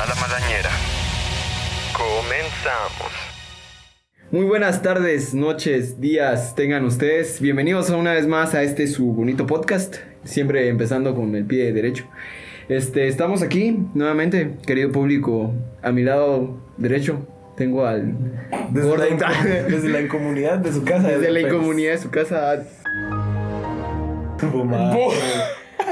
a la malañera. Comenzamos. Muy buenas tardes, noches, días tengan ustedes. Bienvenidos una vez más a este su bonito podcast. Siempre empezando con el pie derecho. Este, estamos aquí nuevamente, querido público. A mi lado derecho tengo al Desde, gordo. la, desde la incomunidad de su casa. Desde la pues, incomunidad de su casa.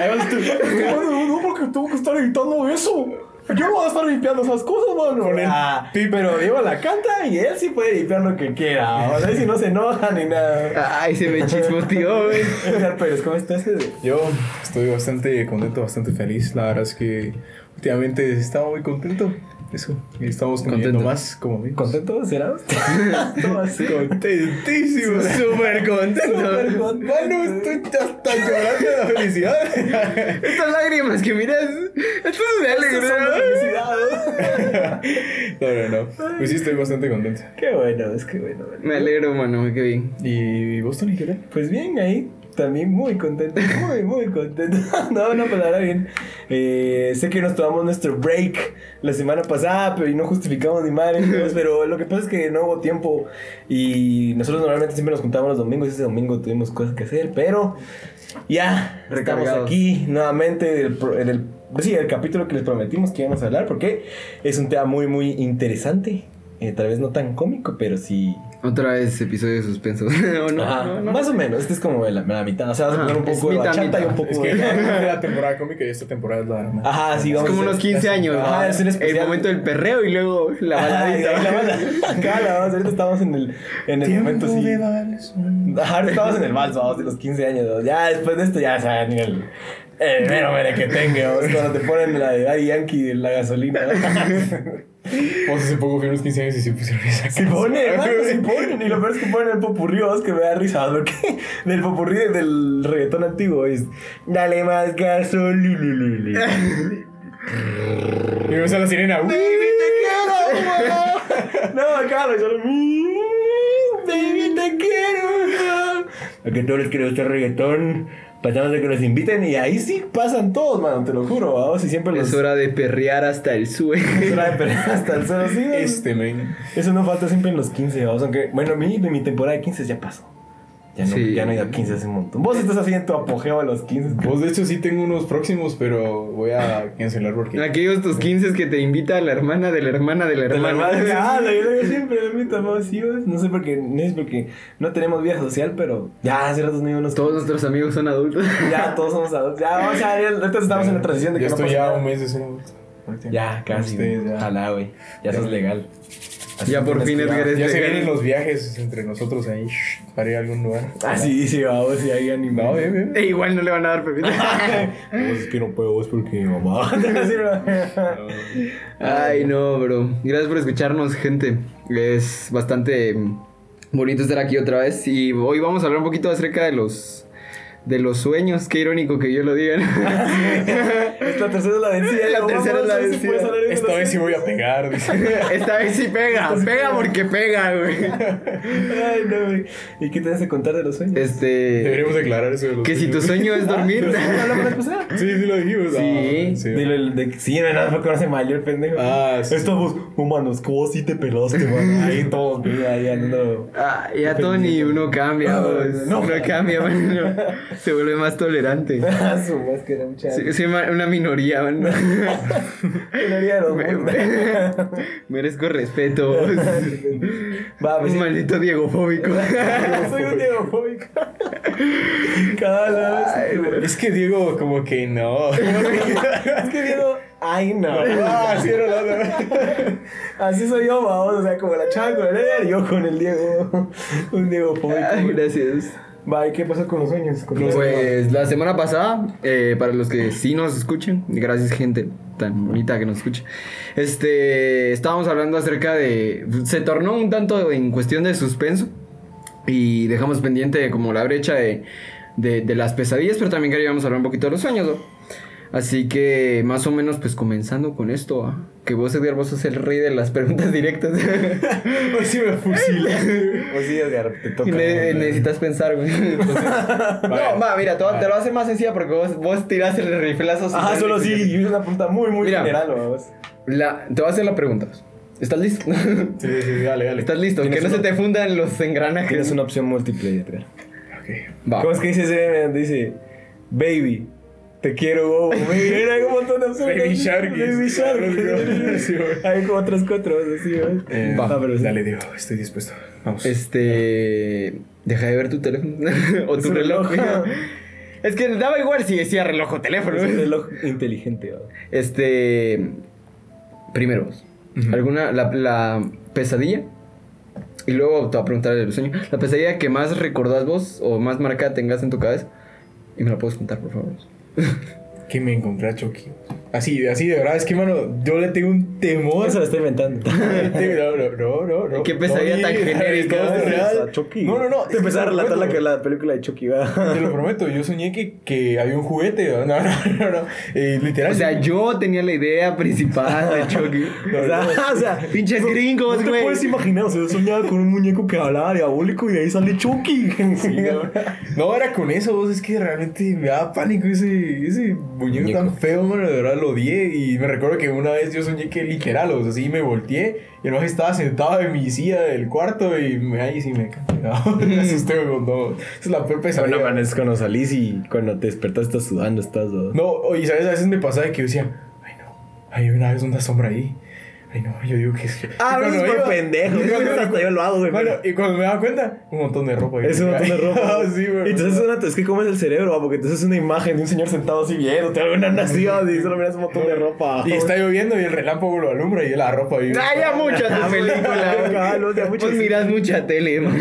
Ahí vas tú. No, no, porque tengo que estar editando eso. Yo no voy a estar limpiando esas cosas, mano. Ah, pero Diego la canta y él sí puede limpiar lo que quiera. O sea, si no se enoja ni nada. Ay, se me chismoteó, güey. Edgar Pérez, ¿cómo estás? Yo estoy bastante contento, bastante feliz. La verdad es que últimamente estaba muy contento. Eso, y estamos Contento. más como amigos. ¿Contento será? ¿Cómo así? Contentísimo. Súper contento. Súper contento. Mano, estoy hasta llorando de la felicidad. Estas lágrimas que miras, esto es de alegría. No, no, no. Pues sí, estoy bastante contento. Qué bueno, es que bueno. bueno. Me alegro, mano, qué bien. ¿Y vos, Tony, qué tal? Pues bien, ahí también muy contento, muy, muy contento. no, no, pues ahora bien. Eh, sé que nos tomamos nuestro break la semana pasada, pero y no justificamos ni madre, pues, pero lo que pasa es que no hubo tiempo y nosotros normalmente siempre nos juntamos los domingos y ese domingo tuvimos cosas que hacer, pero ya estamos Recargados. aquí nuevamente el pro- en el, sí, el capítulo que les prometimos que íbamos a hablar porque es un tema muy, muy interesante. Eh, tal vez no tan cómico, pero sí Otra vez episodio de suspenso. ¿O no? Ajá, no, no. Más o menos, este es como la, la mitad. O sea, vas a Ajá, poner un es poco de mitad, bachata y mitad. un poco Es que de. ya la temporada cómica y esta temporada es la. Ajá, sí, Es vamos como a unos hacer- 15 años. Ajá, ¿no? es un El especial. momento del perreo y luego la Ajá, y baladita. la bala. Acá la vamos, ahorita estamos en el, en el momento así. Ajá, ahorita estamos en el vals, vamos, de los 15 años. ¿no? Ya después de esto, ya saben el. El mero mere que tenga, vamos, cuando te ponen la de Daddy Yankee de la gasolina. ¿no? Vos hace poco fui a unos 15 años y se pusieron esa Se pone, hermano, se ponen. Y lo peor es que ponen el popurrí, vos, que me da risa, porque del popurrí del reggaetón antiguo es Dale más gasolina. Y me sale la sirena. Baby, te quiero. No, acá lo solo. Baby, te quiero. A que todos les quiero este reggaetón. Pasamos de que nos inviten y ahí sí pasan todos, mano, te lo juro, vamos. Y siempre los. Es hora de perrear hasta el sue. Es hora de perder hasta el suelo, sí. Este, men. Eso no falta siempre en los 15, vamos. Aunque, bueno, mi, mi temporada de 15 ya pasó. Ya no, Sí. ya no he ido a 15 hace un montón. Vos estás así en tu apogeo a los 15. Vos, de hecho, sí tengo unos próximos, pero voy a cancelar porque. Aquellos tus 15 que te invita la hermana de la hermana de la De la hermana. madre, ah, la yo siempre me invito a sí. No sé por qué, no es porque no tenemos vida social, pero ya hace ratos no íbamos. Todos nuestros amigos son adultos. Ya, todos somos adultos. Ya, vamos a ver, ahorita estamos en la transición de que Ya no estoy ya nada. un mes de ser adulto. Ya, casi. Ustedes ya. Ojalá, güey. Ya sos legal. Así Ya por fin. Edgar es Ya se vienen los viajes entre nosotros ahí shh, para ir a algún lugar. Ah, sí, sí, vamos, sí, ahí animado. No, bien, bien. E igual no le van a dar permiso. Pues es que no puedo, es porque mi mamá. Ay, no, bro. Gracias por escucharnos, gente. Es bastante mm, bonito estar aquí otra vez. Y hoy vamos a hablar un poquito acerca de los. De los sueños, qué irónico que yo lo diga. Esta tercera es la vencida. La no, tercera es la si vencida. de Esta vez sí sueños. voy a pegar. Esta vez sí pega, pega porque pega, güey. Ay, no, güey. ¿Y qué tienes que contar de los sueños? Este. Deberíamos declarar eso de los Que si tu sueños. sueño es dormir. ¿No la pasada? Sí, sí lo dijimos. Sí. Ah, sí. Dilo el de sí, no, no, porque no se mayor pendejo. Ah, sí. Estamos humanos, ¿cómo así te pelaste, man? Ahí todos, güey, ahí andando. Ah, ya Tony, uno cambia, Ah, pues. no. uno cambia, man. Se vuelve más tolerante. Su máscara, mucha. Sí, ma- una minoría, man. Minoría de los Me- Merezco respeto. Va, pues Un sí. maldito diegofóbico. Soy un diegofóbico. Cada vez. Es que Diego, como que no. Es que Diego. Ay, no. ah, sí, la otra. Así soy yo, vamos. O sea, como la chava con el Eder yo con el Diego. Un Diego fóbico. gracias. ¿Y qué pasa con los sueños? Con los- Pues la semana pasada, eh, para los que sí nos escuchen, gracias gente tan bonita que nos escucha, este, estábamos hablando acerca de, se tornó un tanto en cuestión de suspenso y dejamos pendiente como la brecha de, de, de las pesadillas, pero también queríamos hablar un poquito de los sueños, ¿no? Así que más o menos pues comenzando con esto, ¿ah? que vos Edgar, vos sos el rey de las preguntas directas. Hoy sí me fusilas. Pues sí, Edgar, te toca. Y ne- necesitas pensar, güey. Entonces, no, va, mira, te, va- te lo voy a hacer más sencilla porque vos, vos tirás el riflazo. dar solo sí, y es una pregunta muy, muy Mira. general, vamos. La, te voy a hacer la pregunta. ¿Estás listo? Sí, sí, dale, dale. ¿Estás listo? Que no se te fundan los engranajes. Tienes una opción múltiple, Edgar. Ok. Va. ¿Cómo es que dice ese dice, baby, te quiero, bobo? Hay un montón de opciones. Baby Shark. Baby Shark. Hay como otras cuatro, así, güey. Eh, Va. Ah, pero sí. Dale, Diego, estoy dispuesto. Vamos. Este. Deja de ver tu teléfono. o tu reloj. reloj. es que daba igual si decía reloj o teléfono. Es un reloj inteligente, güey. Este. Primero, vos. Ujú. ¿Alguna. La, la pesadilla? Y luego te voy a preguntar el sueño. La pesadilla que más recordás vos o más marcada tengas en tu cabeza. Y me la puedes contar, por favor. ¿Qué me encontré a Chucky? Así, así de verdad, es que, mano, yo le tengo un temor. Eso lo estoy inventando. No, no, no, no, no. Qué pesadilla No, tan genérica. No, no, no. Te empecé a relatar la, la película de Chucky, ¿verdad? Te lo prometo, yo soñé que, que había un juguete. No, no, no, no. Eh, literal. O sea, yo tenía la idea principal de Chucky. No, o sea, no. o sea, Pinches gringos, no te güey. puedes imaginar, o sea, yo soñaba con un muñeco que hablaba diabólico y de ahí sale Chucky. Sí, no. No, era con eso, vos, es que realmente me daba pánico ese, ese muñeco, Muñeco. tan feo, mano, de verdad lo odié y me recuerdo que una vez yo soñé que literal, o sea, así me volteé y el maje estaba sentado en mi silla del cuarto y me, ahí sí me cansé, me asusté con todo. Es la peor pesadilla. Bueno, man, es cuando salís y cuando te despertas estás sudando, estás... ¿no? Oye, ¿sabes? A veces me pasaba que yo decía, ay no, hay una vez una sombra ahí. Ay no, yo digo que es... Ah, cuando por iba- pendejo. Hasta yo lo hago, güey. Bueno, y cuando me daba cuenta, un montón de ropa. Es un montón de ropa. Ah, sí, güey. Entonces es, una, es que como es el cerebro, ¿va? porque entonces es una imagen de un señor sentado así viéndote alguna nación y solo miras un montón de ropa. Y está lloviendo y el relámpago lo alumbra y la ropa ahí. Ah, ya mucha tu película. Mucho. Vos mirás mucha tele, mano.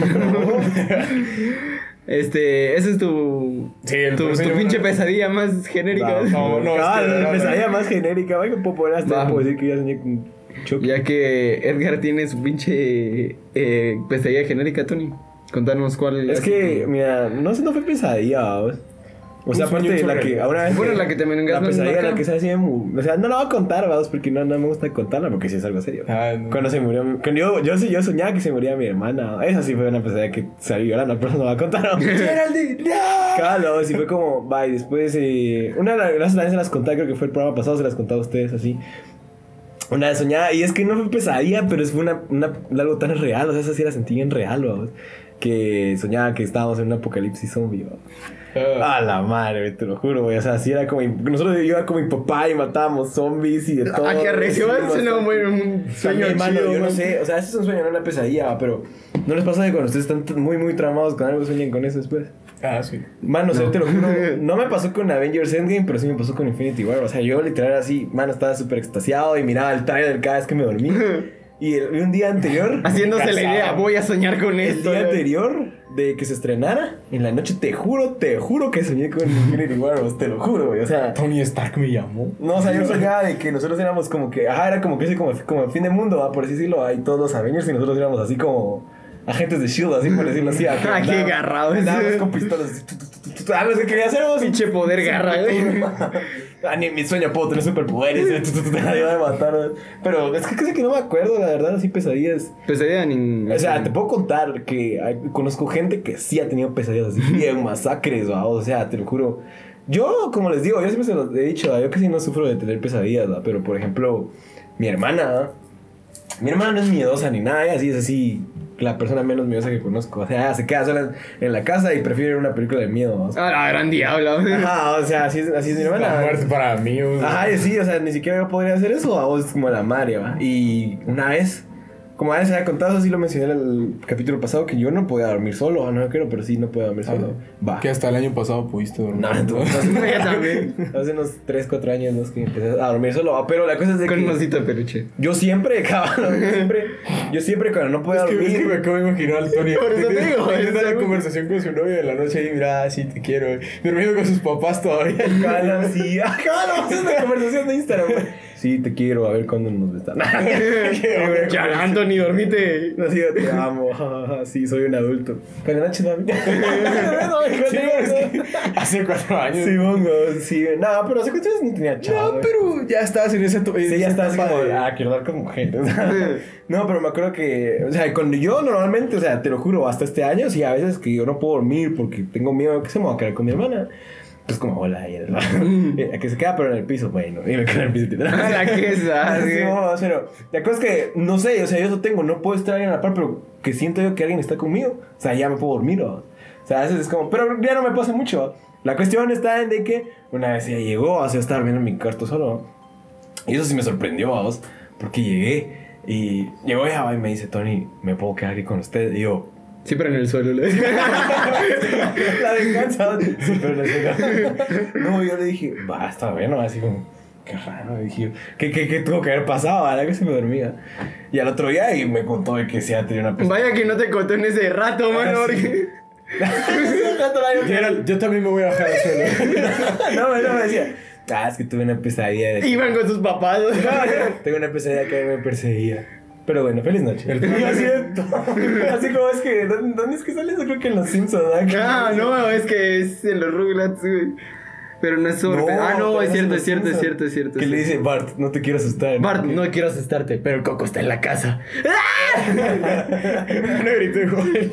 Este, ese es tu. Sí, el tu, tu pinche pesadilla más genérica. No, no, es que- la pesadilla más genérica, güey, que puedo poner hasta puedo decir que ya soñé con Chucky. Ya que Edgar tiene su pinche eh, pesadilla genérica, Tony. Contanos cuál Es que, mira, no sé, no fue pesadilla, vamos. O sea, aparte de la que ahora Bueno, la que te me La pesadilla, la que se hacía mu- O sea, no la voy a contar, vamos, porque no, no me gusta contarla, porque sí es algo serio. Ah, no. Cuando se murió. mi- Cuando yo, yo, yo soñaba que se moría mi hermana. Esa sí fue una pesadilla que salió llorando, pero no la voy a contar. Geraldine, no. Claro, sí fue como, y después, eh, una de las veces se las conté, creo que fue el programa pasado, se las contaba a ustedes así. Una vez soñaba, y es que no fue pesadilla, pero fue una, una, algo tan real, o sea, esa sí la sentí bien real, vamos. Que soñaba que estábamos en un apocalipsis zombie, vamos. Ah, A la madre, te lo juro, güey. O sea, así era como. Nosotros iba con mi papá y matábamos zombies y de todo. Ah, qué arrecio, Sí, es una bastante. muy- un sueño También, mano, chido, Yo no sé, o sea, ese es un sueño, no una pesadilla, pero. ¿No les pasa que cuando ustedes están muy, muy traumados con algo sueñan con eso después? Ah, sí. Mano, o sea, te lo juro. No me pasó con Avengers Endgame, pero sí me pasó con Infinity War. O sea, yo literal así, mano, estaba súper extasiado y miraba el trailer cada vez que me dormí. Y, el- un día anterior. Haciéndose la idea, voy a soñar con El esto. día anterior de que se estrenara, en la noche, te juro, te juro que soñé con Infinity War, te lo juro, güey. O sea, Tony Stark me llamó. no, o sea, yo soñaba de que nosotros éramos como que, ajá, era como que ese como, como el fin de mundo, ¿va? por así decirlo, hay todos los Avengers y nosotros éramos así como agentes de Shield, así por decirlo así. Ah, qué agarrado ese. Andábamos con pistolas. así, tu, tu, tu, tu, tu, Ah, lo que quería hacer vos. Pinche poder garra, güey. Ah, ni en mi sueño puedo tener superpoderes. la iba a matar. ¿no? Pero es que casi que no me acuerdo, la verdad, así pesadillas. Pesadilla ni. O sea, te puedo contar que hay- conozco gente que sí ha tenido pesadillas así, bien masacres, ¿va? o sea, te lo juro. Yo, como les digo, yo siempre se los he dicho, ¿va? yo casi no sufro de tener pesadillas, ¿va? pero por ejemplo, mi hermana, ¿va? Mi hermana no es miedosa ni nada, ella sí es así, la persona menos miedosa que conozco. O sea, se queda sola en la casa y prefiere ver una película de miedo. Ah, la gran diablo. Ajá, o sea, así es, así es mi La hermana. muerte para mí. o sea. Ajá, sí, o sea, ni siquiera yo podría hacer eso, a vos es como la madre, ¿va? Y una vez, como a veces había contado, así lo mencioné en el capítulo pasado, que yo no podía dormir solo, no creo, pero sí no podía dormir solo. Va. Que hasta el año pasado pudiste dormir. No, tú, Yo también. hace unos 3, 4 años ¿no? Es que empecé a dormir solo, ¿va? pero la cosa es de Con un que osito de peluche. yo siempre, cabrón, yo siempre, yo siempre cuando no podía Es que, dormir... es que me acabo de imaginar al Tony. Por eso te digo, Teniendo es la algo- conversación con su novia de la noche ahí, mira, sí te quiero. Durmiendo con sus papás todavía. Cala, sí, ah, cala, es una conversación de Instagram, güey. Sí, te quiero, a ver cuándo nos besamos. Ya, Anthony, dormite. No, sí, yo te amo. Sí, soy un adulto. Pero noche no. hace cuatro años. Sí, mongo, sí. No, pero hace cuántos años no tenía chavo. No, pero ya estabas en ese... Sí, ya estás como, ah, quiero dar con mujeres. no, pero me acuerdo que, o sea, cuando yo normalmente, o sea, te lo juro, hasta este año, sí, a veces que yo no puedo dormir porque tengo miedo que se me va a quedar con mi hermana. Pues como hola, y él, eh, que se queda pero en el piso, bueno, y me quedo en el piso. A la que vamos, pero la cosa es que, no sé, o sea, yo eso tengo, no puedo estar alguien a la par, pero que siento yo que alguien está conmigo, o sea, ya me puedo dormir, ¿no? o sea, a veces es como, pero ya no me pasa mucho. La cuestión está en de que una vez ella llegó, o sea, estaba en mi cuarto solo, ¿no? y eso sí me sorprendió, vamos, porque llegué y llegó ¿va? y me dice, Tony, ¿me puedo quedar aquí con usted? Y yo, Sí, pero en el suelo. le- la venganza. Sí, pero la venganza. No, yo le dije, va, está bueno, así como, qué raro. Dije, ¿qué, qué, qué tuvo que haber pasado? ¿Verdad que se me dormía? Y al otro día y me contó de que se había tenido una pesadilla. Vaya que no te contó en ese rato, mano. Ah, sí. porque- Gerald, yo también me voy a bajar al suelo. no, no, me decía, ah, es que tuve una pesadilla. De... Iban con sus papás. Tengo una pesadilla que me perseguía. Pero bueno, feliz noche. Y así, así como es que, ¿dónde, es que sale eso? Creo que en Los Simpsons. Ah, no, es que es en los Rugrats, güey. Pero no es sobre. ah, no, es cierto, es cierto, es cierto, es cierto. Que le dice, Bart, no te quiero asustar. Bart, no quiero asustarte, pero el coco está en la casa. No grité, joder.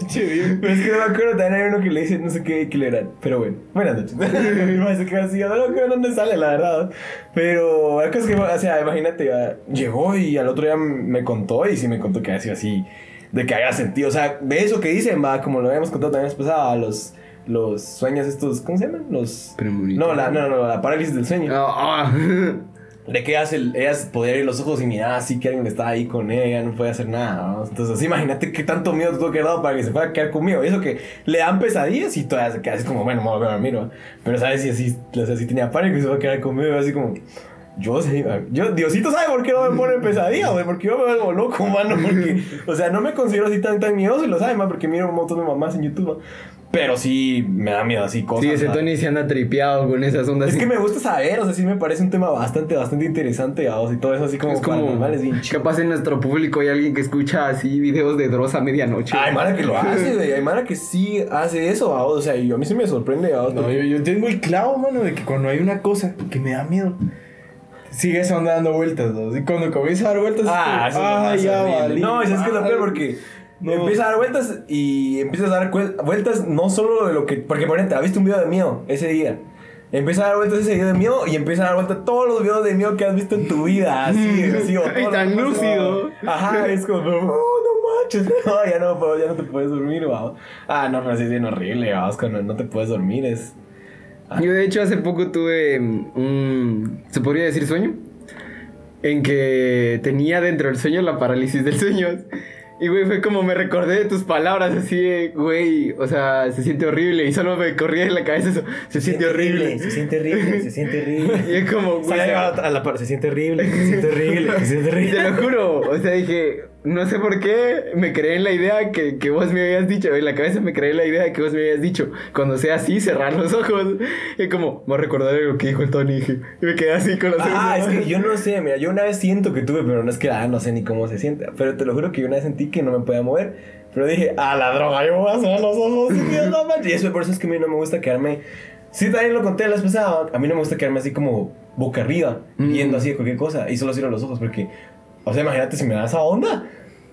Pero es que no me acuerdo, también hay uno que le dice no sé qué, qué le era. Pero bueno, buenas noches. así, no me acuerdo dónde sale, la verdad. Pero la cosa es que, o sea, imagínate, ah, llegó y al otro día me contó y sí me contó que había sido así, de que había sentido, o sea, de eso que dicen, va, como lo habíamos contado también pasada, los, los sueños estos, ¿cómo se llaman? Los... No, la, no, no, la parálisis del sueño. Ah, ah. De que ellas, ellas podía abrir los ojos y mirar así que alguien estaba ahí con ella, no podía hacer nada. ¿no? Entonces, así, imagínate qué tanto miedo tuvo que haber dado para que se fuera a quedar conmigo. Y eso que le dan pesadillas y todavía se queda así como, bueno, me voy a dormir, ¿no? Pero, ¿sabes? Si así, o sea, si tenía pánico y se va a quedar conmigo, así como. Yo sé, yo, Diosito sabe por qué no me pone pesadilla, güey, porque yo me vuelvo loco, mano, porque, o sea, no me considero así tan, tan miedoso y lo sabe, man, porque miro un montón de mamás en YouTube, ¿no? Pero sí me da miedo así cosas. Sí, ese ¿no? Tony se anda tripeado con esas ondas. Es que me gusta saber, o sea, sí me parece un tema bastante, bastante interesante, vamos, y todo eso así como, es como paranormal, es bien chido. capaz en nuestro público hay alguien que escucha así videos de Dross a medianoche. Hay Mara que lo hace, güey, hay Mara que sí hace eso, vamos, o sea, y a mí sí me sorprende, vamos, No, porque- yo, yo tengo el clavo, mano, de que cuando hay una cosa que me da miedo, sigue esa onda dando vueltas, ¿no? Y cuando comienza a dar vueltas, Ah, es eso como, es lo más ya valí. No, ¿sabes qué es lo peor? Porque No. empieza a dar vueltas y empiezas a dar vueltas no solo de lo que... Porque, por ejemplo, ¿has visto un video de miedo ese día? Empieza a dar vueltas ese video de miedo y empieza a dar vueltas todos los videos de miedo que has visto en tu vida. Así, así. O todo tan lúcido. Ajá, es como... No, no manches. No, ya no, ya no te puedes dormir, vamos. Ah, no, pero sí es bien horrible, vamos. Cuando no te puedes dormir es... Yo de hecho hace poco tuve mm, un, ¿se podría decir sueño? En que tenía dentro del sueño la parálisis del sueño. Y güey, fue como me recordé de tus palabras así güey, o sea, se siente horrible. Y solo me corría en la cabeza eso, se siente horrible. Se siente horrible, se siente horrible. Y es como, güey, la, a la se siente horrible, se siente horrible, se siente y te horrible. lo juro, o sea, dije, no sé por qué me creé en la idea que, que vos me habías dicho, en la cabeza me creé en la idea que vos me habías dicho, cuando sea así, cerrar los ojos. Y como, me recordar lo que dijo el Tony, y me quedé así con los ojos. Ah, es que yo no sé, mira, yo una vez siento que tuve, pero no es que, ah, no sé ni cómo se siente. Pero te lo juro que yo una vez sentí que no me podía mover. Pero dije, a la droga, yo voy a cerrar los ojos. Y eso por eso es que a mí no me gusta quedarme. Sí, también lo conté la vez pasada. A mí no me gusta quedarme así como boca arriba, Mm. viendo así de cualquier cosa. Y solo cierro los ojos porque, o sea, imagínate si me da esa onda.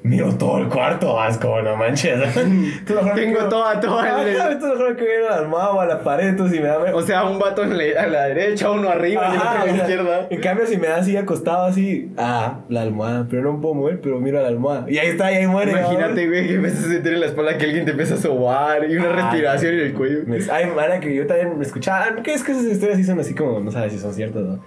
Miro todo el cuarto, vas como no manches. Lo que Tengo toda, toda el- Ajá, te lo juro que veo la almohada o a la pared, entonces si me da. O sea, un vato en la- a la derecha, uno arriba y Ajá, otro a la izquierda. En cambio, si me da así acostado así, ah, la almohada, pero no me puedo mover, pero miro a la almohada. Y ahí está, y ahí muere. Imagínate, güey, que empiezas a sentir en la espalda que alguien te empieza a sobar y una Ah, respiración en el cuello. Ay, mara, que yo también me escuchaba. ¿Qué es que esas historias sí son así como, no sabes si son ciertas, no?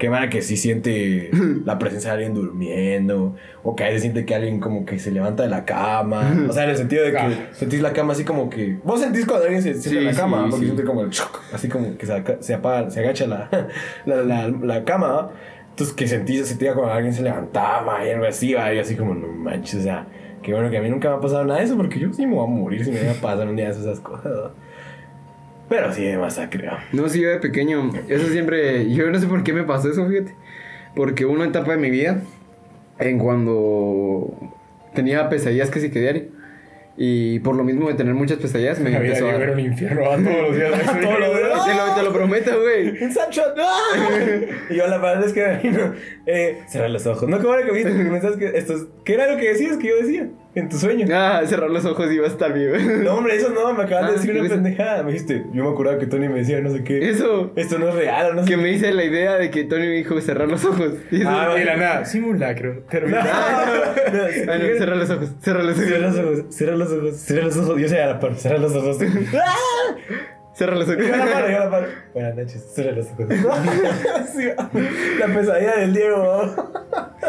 Que mara que sí siente la presencia de alguien durmiendo. O que a veces siente que alguien como que se levanta de la cama. O sea, en el sentido de que Ah. sentís la cama así como que. Vos sentís cuando alguien se siente en la Sí, cama, sí, porque sí. siente como el choc, así como que se, apaga, se agacha la, la, la, la cama. Entonces que sentís, sentía como alguien se levantaba y algo así, ¿va? y así como, no manches, o sea, qué bueno que a mí nunca me ha pasado nada de eso, porque yo sí me voy a morir si me va a pasar un día de esas cosas. ¿No? Pero sí, de masacre. ¿no? No, sí, yo de pequeño, eso siempre, yo no sé por qué me pasó eso, fíjate. Porque una etapa de mi vida, en cuando tenía pesadillas casi que diario, y por lo mismo de tener muchas pesadillas, me había empezó a dar. al infierno a todos los días. Todos los días. Te lo, te lo prometo, güey. Inception. ¡ah! y yo la verdad es que no, eh, cerrar los ojos. No, ¿cómo era que viste? Que pensabas que esto es- ¿Qué era lo que decías que yo decía? En tu sueño. Ah, cerrar los ojos y va a estar bien. No, hombre, eso no, me acabas Ah, de decir una pendejada. Me dijiste, yo me acordaba que Tony me decía no sé qué. Eso. Esto no es real, o no sé Que me hice la idea de que Tony me dijo cerrar los ojos. Y eso- Ah, Y de la nada, simulacro. Termina. Ah, no, cerrar los ojos, cerrar los Cierra los ojos. ojos, cierra los ojos, cierra los ojos. Yo sé a la par, cierra los ojos. ¡Ah! Cerrar los ojos. Yo la yo la. Buenas noches, cierra los ojos. La pesadilla del Diego.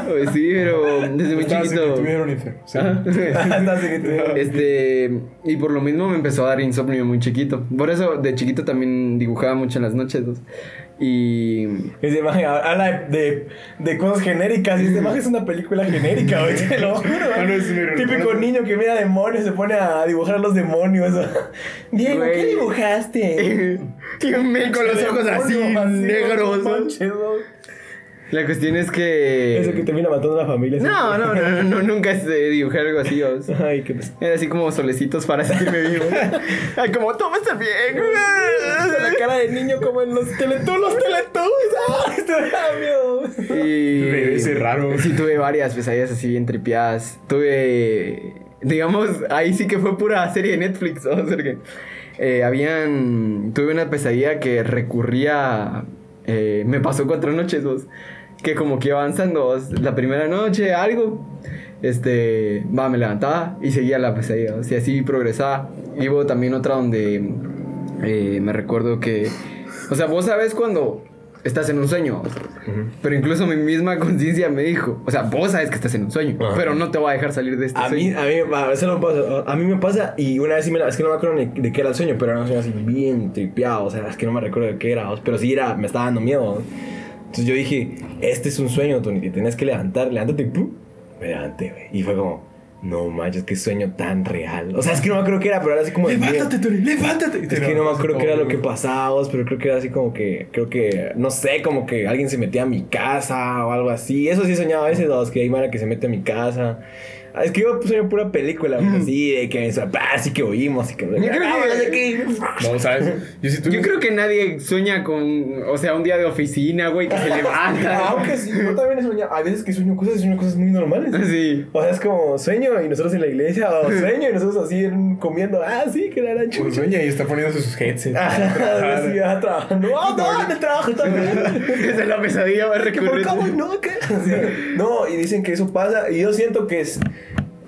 Pues sí, pero desde muy en que chiquito. tuvieron enfermo. Sí. Hasta que Este, y por lo mismo me empezó a dar insomnio muy chiquito. Por eso de chiquito también dibujaba mucho en las noches. ¿no? Y Esa imagen habla de, de cosas genéricas. Y imagen es una película genérica, güey. Te lo juro. Ah, es. Típico niño que mira demonios se pone a dibujar a los demonios. Diego, ¿qué dibujaste? y me con los ojos así negros. manches, ¿no? La cuestión es que Eso que termina matando a la familia. ¿sí? no, no, no, no, no, nunca este, dibujé algo así. o sea, Ay, qué pesado. Era así como solecitos para sentirme vivo. Ay, como todo a estar bien. La cara de niño como en los Teletubbies. Los Teletubbies. Y ser raro. Sí, tuve varias pesadillas así bien tripiadas. Tuve, digamos, ahí sí que fue pura serie de Netflix. O sea, que, eh, habían, tuve una pesadilla que recurría, eh, me pasó cuatro noches, dos, que como que avanzando. La primera noche, algo, este, va, me levantaba y seguía la pesadilla. O sea, así progresaba. Y hubo también otra donde eh, me recuerdo que, o sea, vos sabes cuando estás en un sueño. Pero incluso mi misma conciencia me dijo, o sea, vos sabes que estás en un sueño, pero no te voy a dejar salir de este A mí, sueño. a mí, a veces no me pasa, a mí me pasa y una vez sí me la, es que no me acuerdo ni de qué era el sueño, pero era un sueño así bien tripeado, o sea, es que no me recuerdo de qué era, pero sí era, me estaba dando miedo. Entonces yo dije, este es un sueño, Tony, te tienes que levantar, levántate, y ¡pum! me levanté, güey. Y fue como, no manches, qué sueño tan real. O sea, es que no me acuerdo qué era, pero era así como. Levántate, Tony, levántate. Es que no me acuerdo qué era lo que pasaba, pero creo que era así como que, creo que, no sé, como que alguien se metía a mi casa o algo así. Eso sí soñaba a veces, dos, que hay mara que se mete a mi casa. Ah, Es que yo sueño pura película, pues, así, de que mis papás y que oímos y que... creo que- no. No. Yo. Yo creo que nadie sueña con, o sea, un día de oficina, güey, que se levanta. Aunque sí, yo también he soñado, hay veces que sueño cosas y sueño cosas muy normales. Sí. O sea, es como sueño y nosotros en la iglesia, o sueño y nosotros así en- comiendo, ah, sí, que la Pues chucha. sueña y está poniéndose sus headsets. Ajá, sí, ah, trabajando. ¡Ah, no, en el trabajo también! Esa es la pesadilla más ¿Qué por cómo no? ¿Qué? Sí. No, y dicen que eso pasa. Y yo siento que es.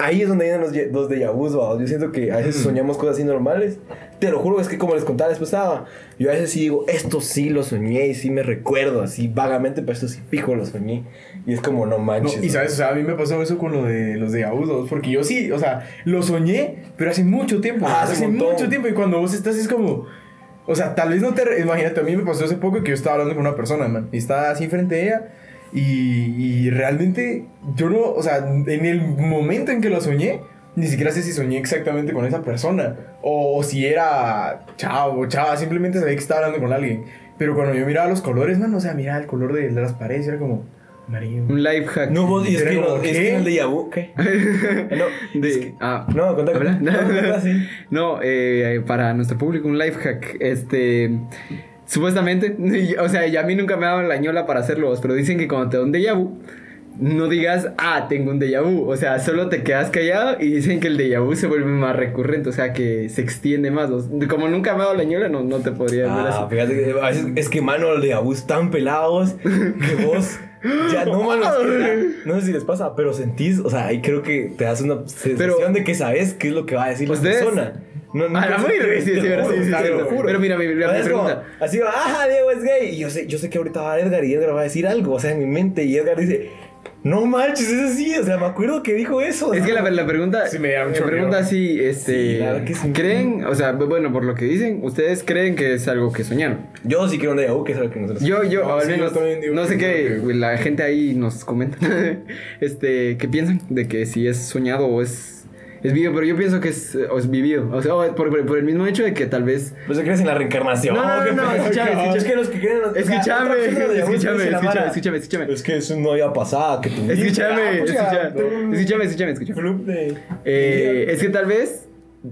Ahí es donde vienen los, los de ¿va? Yo siento que a veces soñamos cosas así normales. Te lo juro, es que como les contaba después estaba. Yo a veces sí digo, esto sí lo soñé y sí me recuerdo así vagamente, pero esto sí fijo lo soñé. Y es como, no No, manches. y sabes, o sea, a mí me pasó eso con lo de los de abusos, porque yo sí, o sea, lo soñé, pero hace mucho tiempo, Ah, hace mucho tiempo, y cuando vos estás es como, o sea, tal vez no te, imagínate, a mí me pasó hace poco que yo estaba hablando con una persona, man, y estaba así frente a ella, y, y realmente yo no, o sea, en el momento en que lo soñé, ni siquiera sé si soñé exactamente con esa persona, o, si era chavo o chava, simplemente sabía que estaba hablando con alguien, pero cuando yo miraba los colores, man, o sea, miraba el color de, de las paredes, era como, amarillo. Un life hack. No, vos, y es que, no, es que el de vu, ¿qué? No, De- es que- ah, no, contá, no. No, eh, para nuestro público, un life hack. Este. Supuestamente, o sea, ya a mí nunca me daban la ñola para hacerlo, pero dicen que cuando te da un déjà vu, no digas, ah, tengo un déjà vu. O sea, solo te quedas callado y dicen que el déjà vu se vuelve más recurrente, o sea, que se extiende más. Como nunca me ha dado la ñola, no, no te podría Ah, así. fíjate que a veces es que mano los Abus tan pelados que vos ya no manos no sé si les pasa, pero sentís, o sea, ahí creo que te das una sensación Pero- de que sabes qué es lo que va a decir la persona. No, no, Ah, la muy sí, sí, sí. Pero mira, Es mi como, pregunta. Así va, ajá, Diego es gay. Y yo sé, yo sé que ahorita va Edgar y Edgar va a decir algo, o sea, en mi mente. Y Edgar dice, no manches, es así. O sea, me acuerdo que dijo eso. Es que la, la pregunta, Sí, me da la mucho pregunta miedo. sí, este, verdad que sí. ¿creen? O sea, bueno, por lo que dicen, ¿ustedes creen que es algo que soñaron? Yo sí quiero un déjà vu, que es algo que nosotros. Yo, yo, No, al menos, yo no sé qué, creo que- la gente ahí nos comenta, este, ¿qué piensan? De que si es soñado o es, es vivido, pero yo pienso que es, o es vivido, o sea, o por, por- por el mismo hecho de que tal vez... Pues crees en la reencarnación. No, no, ¿Qué no, no, escúchame, escúchame. Es que los que sea, Escúchame, escúchame, escúchame, escúchame, escúchame. Es que es una vida pasada que Escúchame, Ah, pues escúchame, escúchame, escúchame, escúchame. Club de. Eh, es que tal vez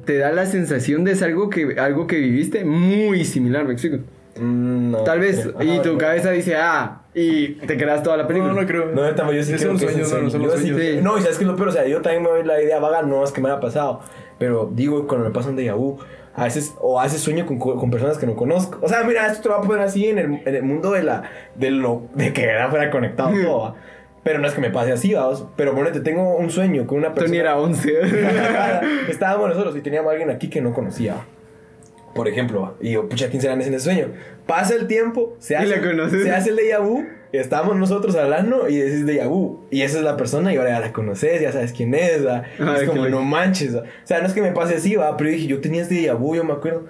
te da la sensación de es algo que, algo que viviste muy similar, me explico. Mm, no. Tal vez, y tu no. cabeza dice, ah, y te creas toda la película. No, no creo. No, estamos yo sí Es creo un que es sueño, en no, no sí-. Sí. No, y sabes que lo peor, o sea, yo también me doy la idea vaga, no es que me haya pasado, pero digo, cuando me pasa un déjà vu, a veces, o a veces sueño con, con personas que no conozco. O sea, mira, esto te va a poner así en el, en el mundo de la, de lo, de que era fuera conectado todo, ¿va? Pero no es que me pase así, vamos. Pero ponete, tengo un sueño con una persona. Tony era 11. Estábamos nosotros y teníamos a alguien aquí que no conocía. Por ejemplo, y yo, pucha, ¿quién será en ese sueño? Pasa el tiempo, se hace, se hace el déjà vu, estamos nosotros hablando y decís déjà vu. Y esa es la persona y ahora ya la conoces, ya sabes quién es. Ah, es como, no manches, ¿va? O sea, no es que me pase así, ¿va? Pero yo dije, yo tenía este déjà vu, yo me acuerdo.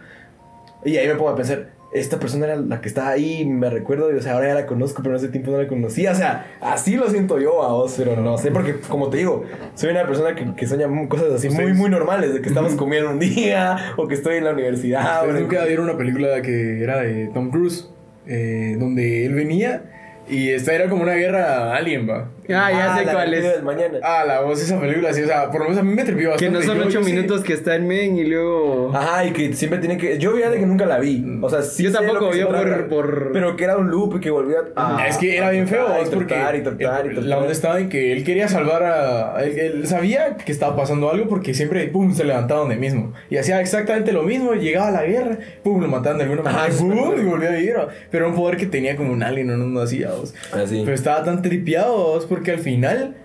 Y ahí me pongo a pensar, esta persona era la que estaba ahí, me recuerdo, y, o sea, ahora ya la conozco, pero en ese tiempo no la conocía. O sea, así lo siento yo a vos, pero no sé, porque como te digo, soy una persona que, que sueña cosas así muy, muy normales, de que estamos comiendo un día, o que estoy en la universidad. Ustedes o- nunca vieron una película que era de Tom Cruise, eh, donde él venía y esta era como una guerra alien, va. Ah, ya sé la cuál es. del mañana. Ah, la voz de esa película, sí, o sea, por lo menos a mí me tripió Que bastante. no son Yo- 8 yo sí- minutos que está en men y luego. Ajá, y que siempre tiene que. Yo fíjate que nunca la vi. O sea, sí Yo sé tampoco, que yo por- por- Pero que era un loop y que volvía a. Ah, es que era a bien feo, es porque tratar y tratar y tratar. la onda estaba en que él quería salvar a... Él, él sabía que estaba pasando algo porque siempre, pum, se levantaba donde mismo. Y hacía exactamente lo mismo, llegaba a la guerra, pum, lo mataban de alguna manera, Ajá, eso pum, y volvía a vivir. Pero era un poder que tenía como un alien, no, no, no hacía, vos. Así. Pero estaba tan tripiado, vos, porque al final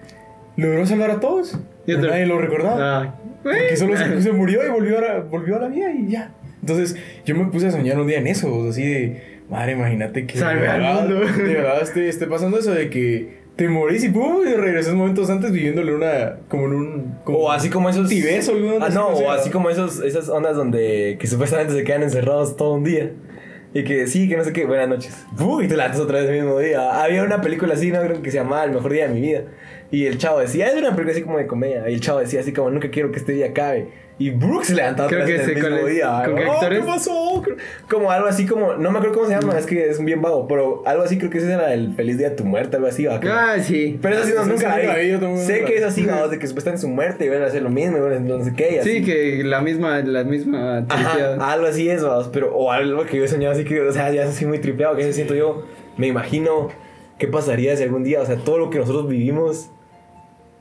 logró salvar a todos. Y Pero otro- nadie lo recordaba. Ah, Porque solo se, se murió y volvió a, la, volvió a la vida y ya. Entonces yo me puse a soñar un día en eso, o sea, así de, madre, imagínate que Salve de al verdad, mundo. de verdad esté, esté pasando eso de que te morís y pum, y regresas momentos antes viviéndole una, como en un... Como O así como esos. Tibes o alguna Ah, así, no, o así como esos, esas ondas donde que supuestamente se quedan encerrados todo un día. Y que sí, que no sé qué, buenas noches. ¡Fu! Y te levantas otra vez el mismo día. Había una película así, ¿no? Creo que se llamaba El mejor día de mi vida. Y el chavo decía, es una película así como de comedia. Y el chavo decía así como, nunca quiero que este día acabe. Y Brooks se levantaba Creo que en el día. ¿Con qué Oh, actores? ¿Qué pasó? Como algo así como, no me acuerdo cómo se llama, es que es bien vago. Pero algo así creo que ese era el feliz día de tu muerte, algo así. ah, sí. pero eso sí, no, nunca sí la vi, Sé que es así, ¿no? de que supuestamente su muerte y van a hacer lo mismo a hacer no sé qué. y así. Sí, que la misma, la misma. Ajá, algo así es, vamos, pero o algo que yo he soñado así que, o sea, ya es así muy tripeado, que me siento yo, me imagino qué pasaría si algún día, o sea, todo lo que nosotros vivimos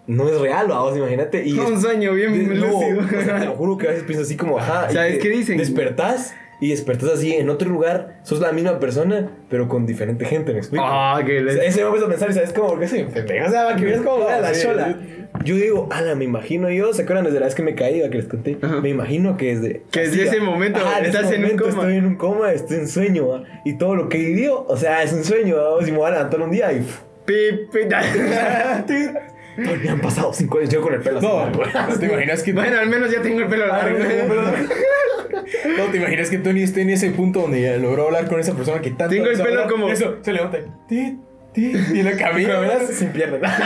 no es real, vamos, imagínate. Y Un sueño bien de- no, lúcido. o sea, te lo juro que a veces pienso así como, ajá. ¿Sabes qué dicen? Despertás y despertás así en otro lugar, sos la misma persona, pero con diferente gente, ¿me explico? Ah, que O sea. Eso me a pensar, y ¿sabes cómo? Porque soy pendejo. O sea, que vienes como No, la chola. Yo digo, ala, me imagino yo, ¿se acuerdan desde la vez que me caí, que les conté? Ajá. Me imagino que desde. Que desde ese momento en estás ese en un momento coma. Estoy en un coma, estoy en sueño, ¿va? Y todo lo que vivió, o sea, es un sueño, ¿va? Si me voy a levantar un día y. pff, Me han pasado cinco años, yo con el pelo No, así. ¿no te imaginas que... Bueno, al menos ya tengo el pelo largo. No, te imaginas que Tony esté en ese punto donde ya logró hablar con esa persona que tanto... Tengo el pelo como- Eso, se levanta. Y la camina, Pero sin piernas.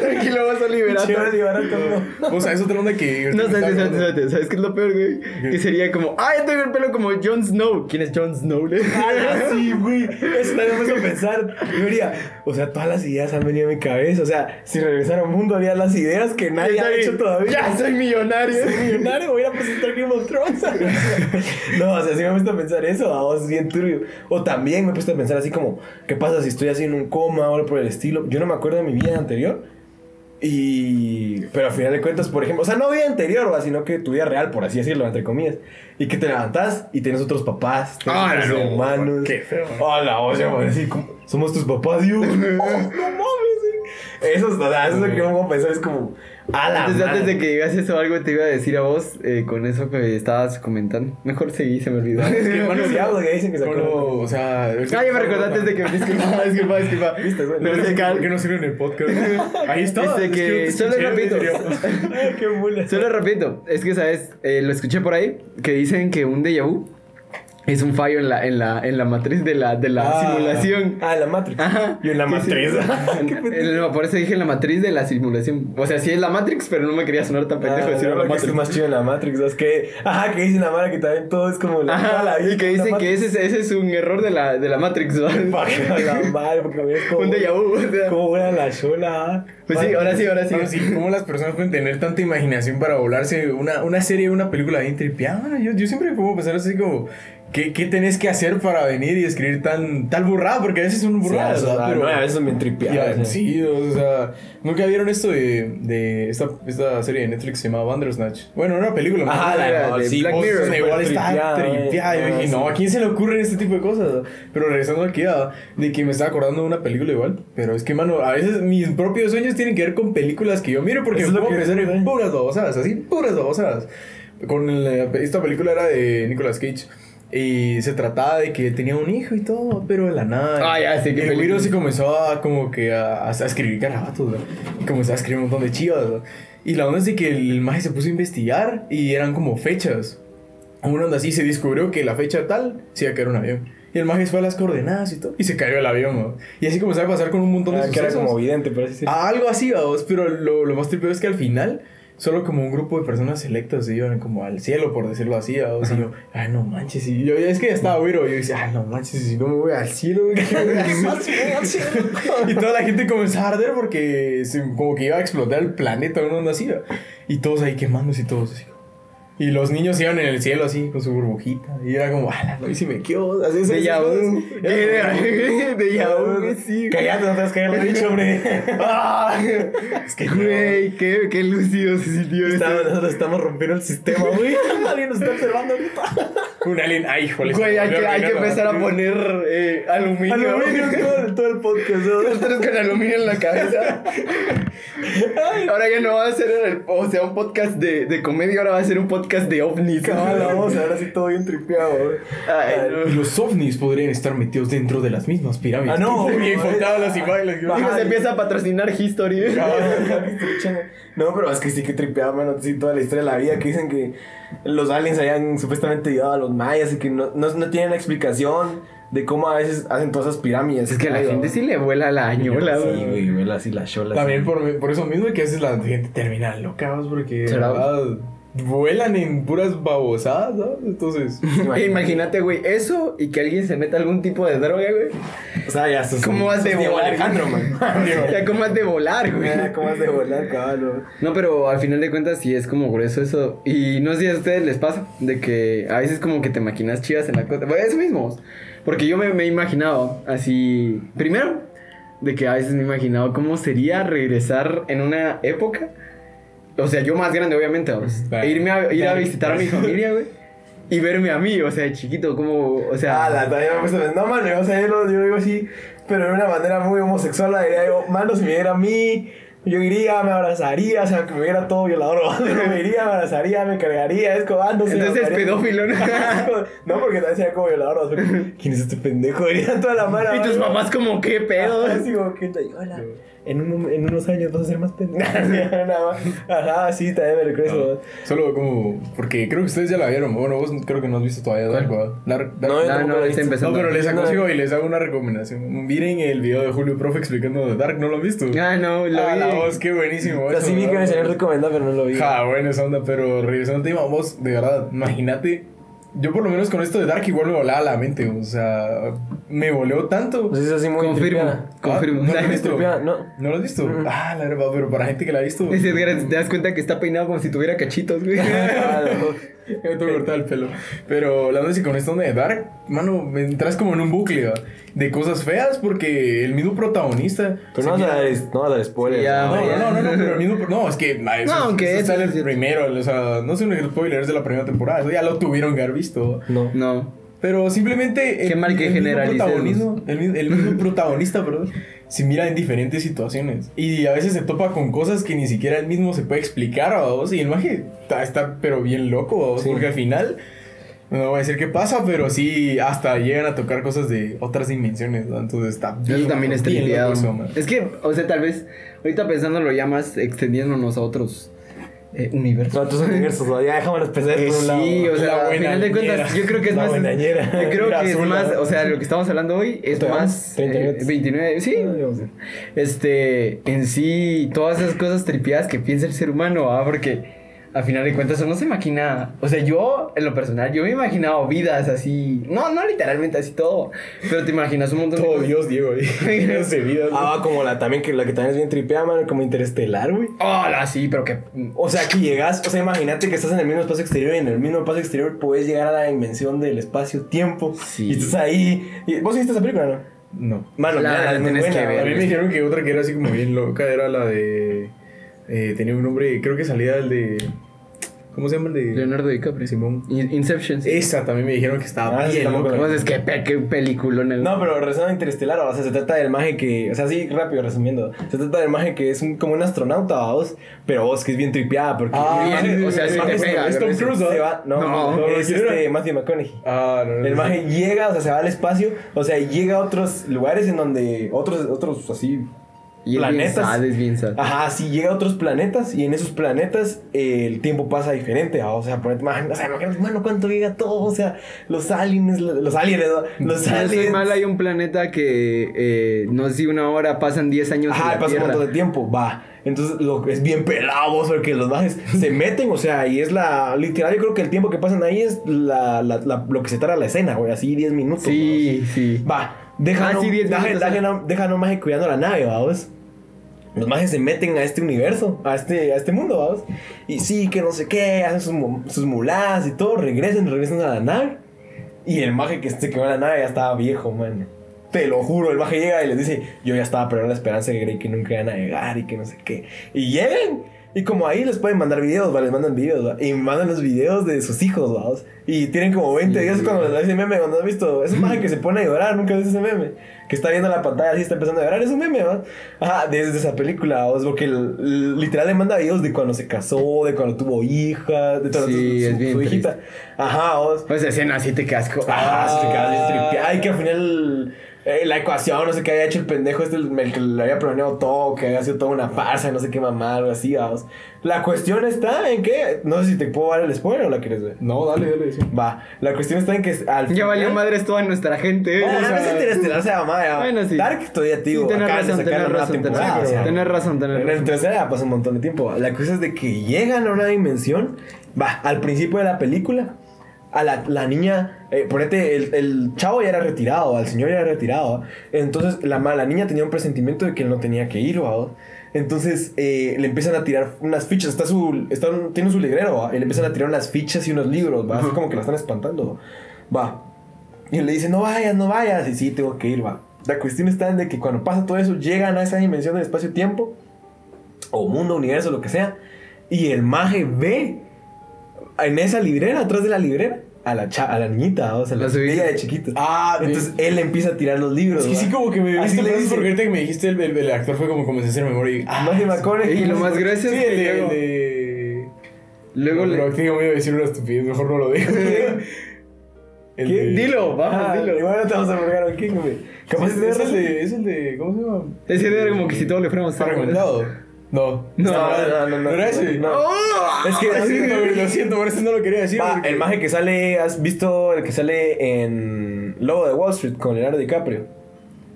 Tranquilo, vas a liberar. Yo liberar todo. O sea, es otra onda que... No, espérate, acordando. espérate. ¿Sabes qué es lo peor, güey? Que sería como, ah, ya tengo el pelo como Jon Snow. ¿Quién es Jon Snow? Ah, sí, güey. Eso también me puesto a pensar. Yo diría, o sea, todas las ideas han venido a mi cabeza. O sea, si regresara al mundo, haría las ideas que nadie ha hecho todavía. Ya soy millonario. Soy millonario, voy a ir a presentar Game of Thrones. no, o sea, sí me he puesto a pensar eso, a vos es bien turbio. O también me he puesto a pensar así como, ¿qué pasa si estoy en un coma o algo por el estilo? Yo no me acuerdo de mi vida anterior. Y. Pero al final de cuentas, por ejemplo, o sea, no vida anterior, ¿va? sino que tu vida real, por así decirlo, entre comillas. Y que te levantás y tienes otros papás, tienes Ah, otros no, hermanos. qué feo. Hola, o sea, como, somos tus papás, oh, no mames. Eso, es- o sea, eso es lo que yo me pongo a pensar, es como, Antes, de que digas eso, algo te iba a decir a vos eh, con eso que estabas comentando. Mejor seguí, se me olvidó. Es que, hermano, si hablo, que dicen que se Solo, acuerdan. o sea... Ah, ya me recordaste de que disculpa, disculpa, disculpa. ¿Viste, No sé, sé Cal- ¿Por qué no sirve en el podcast? Ahí está. Este, es que solo repito. qué mula. Solo repito, es que sabes, eh, lo escuché por ahí que dicen que un déjà vu es un fallo en la, en la, en la matriz de la, de la Ah. simulación. Ah, en la Matrix. Ajá. Y en la matriz. No, por eso dije en la matriz de la simulación. O sea, sí es la Matrix, pero no me quería sonar tan pendejo Ah, decir no, la lo que es Matrix. más chido en la Matrix, es que, ajá, que dicen la Mara que también todo es como la, la vida y que dicen que Matrix. ese, es- ese es un error de la, de la Matrix. ¿no? Paja, la madre, porque ves como. un déjà vu. o sea. ¿Cómo buena la chola? Pues sí, ahora sí, ahora sí. Sí, ¿cómo las personas pueden tener tanta imaginación para volarse una, una serie, una película bien tripeada? Bueno, yo, yo siempre me pongo a pensar así como, ¿qué, ¿qué tenés que hacer para venir y escribir tan, tal burrada? Porque a veces son burradas, Sí, ¿verdad? a veces- Pero- no, a veces tripeadas, Ya, sí. Sí, o sea, ¿nunca vieron esto de, de esta, esta serie de Netflix que se llama Bandersnatch? Bueno, era una película. ¿no? Ajá, la Era de de sí, Black Mirror. Igual está tripeada. Yo dije, Ah, no. ¿a quién se le ocurren este tipo de cosas? Pero regresando aquí, ah, de que me estaba acordando de una película igual. Pero es que, mano, a veces mis propios sueños tienen que ver con películas que yo miro porque Eso me puedo pensar en puras babosadas, así, puras babosadas. Con el- esta película era de Nicolas Cage. Y se trataba de que tenía un hijo y todo, pero de la nada. Ah, ya sé qué El güiro se comenzó a como que a, a escribir garabatos, ¿verdad? Y comenzó a escribir un montón de chivas, ¿verdad? Y la onda es de que el, el maje se puso a investigar y eran como fechas. Una onda así se descubrió que la fecha tal se iba a caer un avión. Y el maje fue a las coordenadas y todo. Y se cayó el avión, ¿no? Y así comenzó a pasar con un montón de Ah, que era sucesos. como vidente, pero así sí. Ah, algo así, vamos. Pero lo, lo más tripeo es que al final, solo como un grupo de personas selectas se iban como al cielo, por decirlo así, vamos. Y yo, ay, no manches. Y yo, es que ya estaba güiro. Y yo decía, ay, no manches, si no me voy al cielo, güey, ¿qué voy a hacer? y toda la gente comenzó a arder porque se- como que iba a explotar el planeta, una onda así. Y todos ahí quemándose y todos así. Y los niños iban en el cielo así, con su burbujita. Y era como, ah, no, y si me quedo. Así, así, De Yahoo. De Yahoo, sí. Cállate, no te vas a caer la dicho, hombre. Es que Güey, qué, qué lúcido se sintió. Estamos- Nosotros estamos rompiendo el sistema, güey. Alguien nos está observando ahorita. Un alien, ay, híjole. Güey, hay que, hay que empezar a poner eh, aluminio. Aluminio todo, todo el podcast. ¿no? Nosotros con aluminio en la cabeza. Ahora ya no va a ser el, o sea, un podcast de, de comedia, ahora va a ser un podcast de ovnis. Cabal, vamos, ahora sí todo bien tripeado. Ay, los ovnis podrían estar metidos dentro de las mismas pirámides. Ah, no, Y güey. enfocaban las imágenes. no. Digo, se empieza a patrocinar History. No, pero es que sí que tripeado, mano. Sí, toda la historia de la vida que dicen que los aliens habían supuestamente ayudado a los mayas y que no, no, no tienen explicación de cómo a veces hacen todas esas pirámides. Es que a la gente sí le vuela la añola, Sí, güey. vela así la chola. También por, por eso mismo que a veces la gente termina loca, ¿vos? porque ¿Será? verdad, vuelan en puras babosadas, ¿no? Entonces, Imagínate, güey, eso y que alguien se meta algún tipo de droga, güey. O sea, ya sos ¿Cómo vas de volar? Alejandro, man. Ya, ¿cómo has de volar, güey? Mira ¿Cómo has de volar, cabrón? No, pero al final de cuentas sí es como grueso eso. Y no sé si a ustedes les pasa, de que a veces como que te maquinas chivas en la cosa. Bueno, eso mismo. Porque yo me, me he imaginado así. Primero, de que a veces me he imaginado cómo sería regresar en una época. O sea, yo más grande, obviamente, vamos, Vale. e irme a, ir a Vale. visitar a mi familia, güey. Y verme a mí, o sea, de chiquito, como, o sea... Ah, la todavía me pensar, No, mano, o sea, yo, lo- yo digo así, pero de una manera muy homosexual. La diría yo, mano, si me viera a mí, yo iría, me abrazaría, o sea, que me viera todo violador, me iría, me abrazaría, me cargaría, es como, ah, no sé. Entonces es pedófilo, ¿no? no, porque también sería como violador, ¿quién es este pendejo? Diría toda la mano. y tus papás como, ¿qué pedo? Así como, ¿qué te hola? En, un- en unos años vas a ser más pendejo. Nada más. Ajá, sí, también me recuerdo. solo como, porque creo que ustedes ya la vieron. Bueno, vos creo que no has visto todavía Dark, Dark. No, No, no, está empezando. No, pero les No, aconsejo y les hago una recomendación. Miren el video de Julio Profe explicando de Dark, ¿no lo han visto? Ah, no, lo Ah, vi. la voz, qué buenísimo. O sea, eso, sí vi que me salieron recomendado, pero no lo vi. Ja, bueno, esa onda, pero regresando al tema, vos, de verdad, imagínate. Yo, por lo menos con esto de Dark, igual me volaba la mente. O sea, me voleó tanto. Pues es así muy Confirmo, confirmo. Ah, ¿No lo has visto? No. ¿No lo has visto? Mm. Ah, la verdad, pero para gente que la ha visto. Ese Edgar, te das cuenta que está peinado como si tuviera cachitos, güey. Claro. Me tengo cortar el pelo. Pero la onda es que con esta onda de Dark, mano, entras como en un bucle ¿va? de cosas feas porque el mismo protagonista. Pero no vas a dar, no vas a dar spoilers. Ya, No, ya. no, no, no, pero el mismo. No, es que. ah, Eso, No, aunque eso sí el primero, o sea, no es un spoiler, es de la primera temporada. Eso ya lo tuvieron que haber visto. No. No. Pero simplemente. Qué mal que mismo generalicemos. protagonismo, el, el mismo protagonista, perdón, se mira en diferentes situaciones. Y a veces se topa con cosas que ni siquiera él mismo se puede explicar a vos. Y el maje está, está pero bien loco, ¿va vos, Sí. porque al final. No voy a decir qué pasa, pero sí, hasta llegan a tocar cosas de otras dimensiones, ¿no? Entonces está bien. Eso también es bien loco eso. Es que, o sea, tal vez, ahorita pensándolo ya más, extendiéndonos a otros eh, universos. No, otros universos, ¿no? ya déjame los pesados Eh, por un lado. sí, o sea, al final de cuentas, ñera. yo creo que es La más. Yo creo que es más, o sea, lo que estamos hablando hoy es ¿Cuánto más. llevamos? 30 eh, minutos. 29, sí. Ah. Este, en sí, todas esas cosas tripiadas que piensa el ser humano, ¿ah? Porque a final de cuentas uno se imagina, o sea, yo en lo personal, yo me he imaginado vidas así, no, no literalmente así todo, pero te imaginas un montón Todo de Dios, Diego, ahí. Llenas de vidas. Ah, como la también que la que también es bien tripeada, man, como interestelar, güey. Hola, sí, pero que O sea, que llegas, o sea, imagínate que estás en el mismo espacio exterior y en el mismo espacio exterior puedes llegar a la dimensión del espacio-tiempo. Sí. Y estás ahí. y- ¿Vos viste esa película, no? No. Mano, La- mira, la muy buena, que ver, A güey. mí me dijeron que otra que era así como bien loca era la de. eh, tenía un nombre, creo que salía el de. ¿Cómo se llama el de.? Leonardo DiCaprio. Simón. In- Inception, sí. Esa también me dijeron que estaba Ah, sí, bien. Pues es que pe- qué película en el... No, pero a Interestelar, o sea, se trata del maje que, o sea, así rápido resumiendo, se trata del maje que es un, como un astronauta, vos, pero vos que es bien tripeada, porque Ah, sí, o sea, sí te se- pega, es Tom. Cruise, se va, no, No, no, es este Matthew McConaughey. Ah, no, no. El no. maje llega, o sea, se va al espacio, o sea, llega a otros lugares en donde, otros, otros así, y es bien planetas. sad, es bien sad. Ajá, sí, llega a otros planetas y en esos planetas eh, el tiempo pasa diferente. ¿va? O sea, ponete, man, o sea, imagínate, mano, cuánto llega todo. O sea, los aliens, los aliens, ¿no? los Si no aliens. mal, hay un planeta que eh, no sé si una hora pasan 10 años Ajá, pasa un montón de tiempo, va. Entonces lo, es bien pelado, porque los bajes se meten, o sea, y es la. Literal, yo creo que el tiempo que pasan ahí es la, la- la- lo que se tarda la escena, güey, así 10 minutos. Sí, sí. ¿no? Va, dejan Ah, sí, 10 dejan, minutos, dejan, dejan a un maje cuidando la nave, vamos. Los majes se meten a este universo, a este, a este mundo, vamos. Y sí, que no sé qué, hacen sus, sus muladas y todo, regresan, regresan a la nave. Y el maje que se quedó en la nave ya estaba viejo, man. Te lo juro, el maje llega y les dice, yo ya estaba perdiendo la esperanza creí que nunca iban a llegar y que no sé qué. Y llegan. Y como ahí les pueden mandar videos, ¿va? les mandan videos, ¿va? y mandan los videos de sus hijos, ¿va? y tienen como 20 Sí, días cuando les ese meme, cuando has visto, es un maje que se pone a llorar, nunca ves ese meme, que está viendo la pantalla así, está empezando a llorar, es un meme, ¿va? Ajá, desde esa película, ¿va? porque literal le manda videos de cuando se casó, de cuando tuvo hija, de toda Sí, su, es bien su hijita. Ajá, ¿va? Pues escena así te casco. Ah, sí te quedas bien tripeado. Ay, que al final eh, la ecuación, no sé qué había hecho el pendejo este, el, el que le había planeado todo, que había sido toda una farsa, no sé qué mamá, algo así, vamos. La cuestión está en que, no sé si te puedo dar el spoiler o la quieres ver. No, dale, dale. sí. Va, la cuestión está en que al Ya valió madres toda nuestra gente. ¿eh? Ah, O no sea, es interestelar, o sea, mamá, ya. Bueno, sí. Dark todavía, tío. Sí, de razón, sacar la tenés nueva razón, tenés temporada, razón. o sea, Tenés razón, en el razón. tercera ya pasó un montón de tiempo. La cosa es de que llegan a una dimensión. Va, al principio de la película, a la, la niña, eh, ponete, el, el chavo ya era retirado, el señor ya era retirado. Entonces la, la niña tenía un presentimiento de que él no tenía que ir, ¿va? Entonces eh, le empiezan a tirar unas fichas. Está su, está, tiene su librero, ¿va? Y le empiezan a tirar unas fichas y unos libros, ¿va? Así como que la están espantando. Va. Y él le dice, no vayas, no vayas. Y sí, tengo que ir, va. La cuestión está en de que cuando pasa todo eso, llegan a esa dimensión del espacio-tiempo, o mundo, universo, lo que sea, y el maje ve en esa librera, atrás de la librera, a la, cha- a la niñita, o sea, la ella de chiquita. Ah, Entonces él le empieza a tirar los libros. Es que sí, como que me viste le le dice. porque ahorita que me dijiste el, el, el actor fue como comencé a hacer memoria y. Ah, Matthew McConaughey. Y lo más gracioso sí, es que el de. luego, El de... luego no, le- pero tengo miedo de decir una estupidez, mejor no lo digo. El ¿Qué? de- Dilo, vamos, Ah, dilo. Igual no te vamos a pegar a quién, güey. Capaz es, de es el de. Es el de. ¿Cómo se llama? Ese era como que si todo le fuéramos a Fragmentado. No. No, no, no, no. ¿No era ese? No. Es que Lo siento, güey, lo siento, por eso no lo quería decir. Va, porque- el maje que sale, ¿has visto el que sale en Lobo de Wall Street con Leonardo DiCaprio?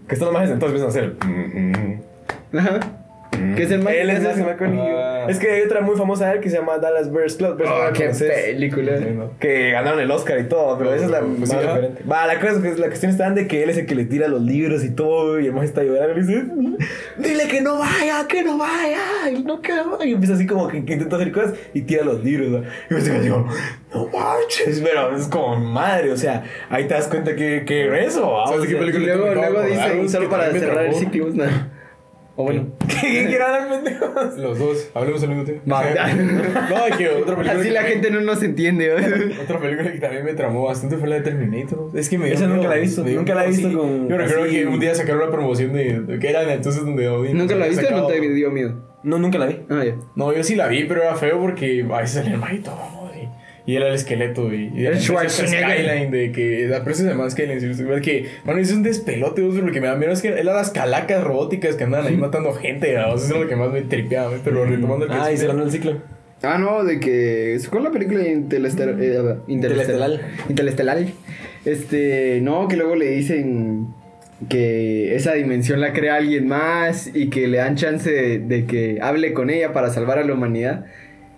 Que están los majes entonces empiezan a hacer. Ajá. Que es el más Él es McConaughey. Ah. Es que hay otra muy famosa de él que se llama Dallas Bears Club. pero Oh, no la qué película. Que ganaron el Oscar y todo, pero No, esa es la no, más pues sí, ajá. diferente. Va, la cosa es que la cuestión está de que él es el que le tira los libros y todo, y el maje está llorando y dice, dile que no vaya, que no vaya, y no que no vaya. Y empieza así como que, que intenta hacer cosas y tira los libros, ¿no? Y me estoy digo, no marches, pero es como madre, o sea, ahí te das cuenta que, que eso, ¿va? ¿Sabes O sea, película? Y luego, luego dice, solo para cerrar el ciclo, nada. O bueno. ¿Qué quiere hablar, pendejos? Los dos, hablemos al mismo tiempo. No, es que otra película. Así que la también- gente no nos entiende. ¿eh? Otra película que también me tramó bastante fue la de Terminator. Es que me dio Esa nunca la he visto, nunca la he visto con- Yo recuerdo que un día sacaron una promoción de, que eran entonces donde Odin. ¿Nunca la viste o no te dio miedo? No, nunca la vi. Ah. No, yo sí la vi, pero era feo porque a veces salía el majito, vamos. Y, era el esqueleto. Y, y El era Schwarzenegger. Skyline de que. La presa se llama Skyline. que, bueno, es un despelote. Lo que me da miedo es que eran las calacas robóticas que andaban ahí matando gente. o sea, Eso es lo que más me tripeaba. Pero retomando el Ah, y principio- cerrando el ciclo. Ah, no, de que con la película Interestelar, eh, Interestelar. Interestelar. Este, no, que luego le dicen que esa dimensión la crea alguien más y que le dan chance de, de que hable con ella para salvar a la humanidad.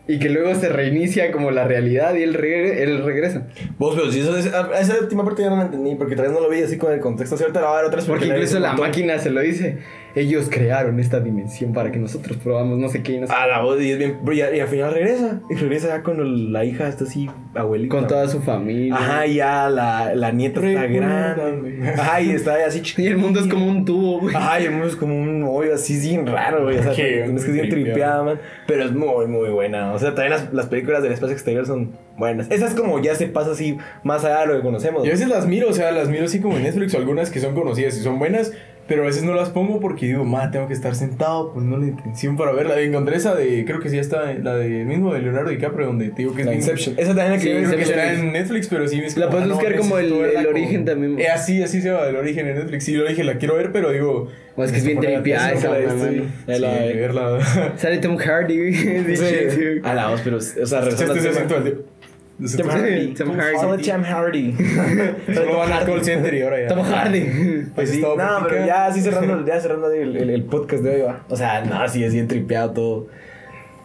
Y que luego se reinicia como la realidad y él, regre- él regresa. Vos, pero si eso es, esa última parte ya no la entendí, porque tal vez no lo vi así con el contexto. Cierto, la va a dar otras Porque incluso la máquina se lo dice. Ellos crearon esta dimensión para que nosotros probamos no sé qué y no sé A la voz, y es bien. Y, y al final regresa. Y regresa ya con el- la hija, está así, abuelita. Con toda su familia. Ajá, y ya la, la nieta está grande. Ajá, y está así Y el mundo es como un tubo, güey. Ajá, y el mundo es como un hoyo así bien raro, güey. O sea, Qué tienes que ser bien tripeado. tripeada, man. Pero es muy, muy buena. O sea, también las, las películas del espacio exterior son buenas. Esas como ya se pasa así más allá de lo que conocemos. Yo a veces las miro, o sea, las miro así como en Netflix o algunas que son conocidas y son buenas, pero a veces no las pongo porque digo, ma, tengo que estar sentado poniendo la atención para verla. Encontré esa de, creo que sí está, la de mismo de Leonardo DiCaprio, donde te digo que es La Inception. Esa también la Sí, que Creo que está es- en Netflix, pero sí es La como, puedes ah, no, buscar como el- el origen también. Eh, así, así se llama, el origen en Netflix. Sí, lo dije, la quiero ver, pero digo. O es que es bien tripeada atención esa. Sí, verla. Sale Tom Hardy. Sí, Sí. sí. A la voz, pero, o sea, regresando Hardy. Tom Hardy. Solo Tom Hardy. Solo van al call center y ahora ya. Tom Hardy. Pues sí, no, pero ya así cerrando, ya cerrando el, el- el podcast de hoy, va. O sea, no, sí es bien tripeado todo.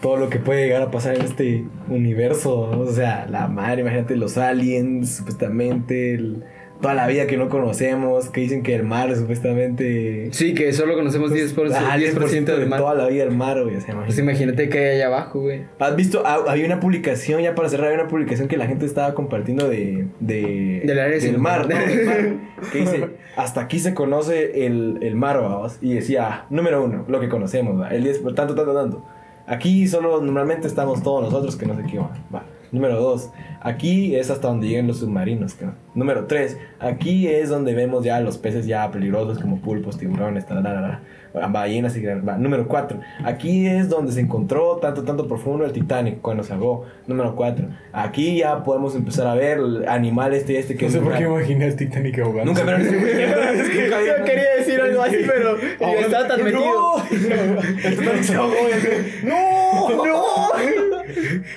Todo lo que puede llegar a pasar en este universo. ¿no? O sea, la madre, imagínate los aliens, supuestamente. el- toda la vida que no conocemos. Que dicen que el mar, supuestamente. Sí, que solo conocemos 10%, Ah, 10% del de mar. toda la vida del mar, güey. O sea, Pues imagínate. imagínate que hay allá abajo, güey. ¿Has visto? Ah, había una publicación, ya para cerrar, había una publicación que la gente estaba compartiendo de. de Del área del 51. mar, ¿no? Del mar, Que dice: Hasta aquí se conoce el, el mar, vamos. Y decía: Número uno, lo que conocemos, va. El 10, por tanto, tanto, tanto. Aquí solo normalmente estamos todos nosotros que no sé qué va. va. Número dos, aquí es hasta donde llegan los submarinos. que- Número tres, aquí es donde vemos ya los peces ya peligrosos como pulpos, tiburones, tararara, ballenas y. Número cuatro, aquí es donde se encontró tanto, tanto profundo el Titanic cuando se ahogó. Número cuatro, aquí ya podemos empezar a ver el animal este y este que No sé por qué imaginé al Titanic ahogando. Nunca me lo Es que Yo quería decir algo así, pero yo estaba tan metido. ¡No! El ¡No! ¡No!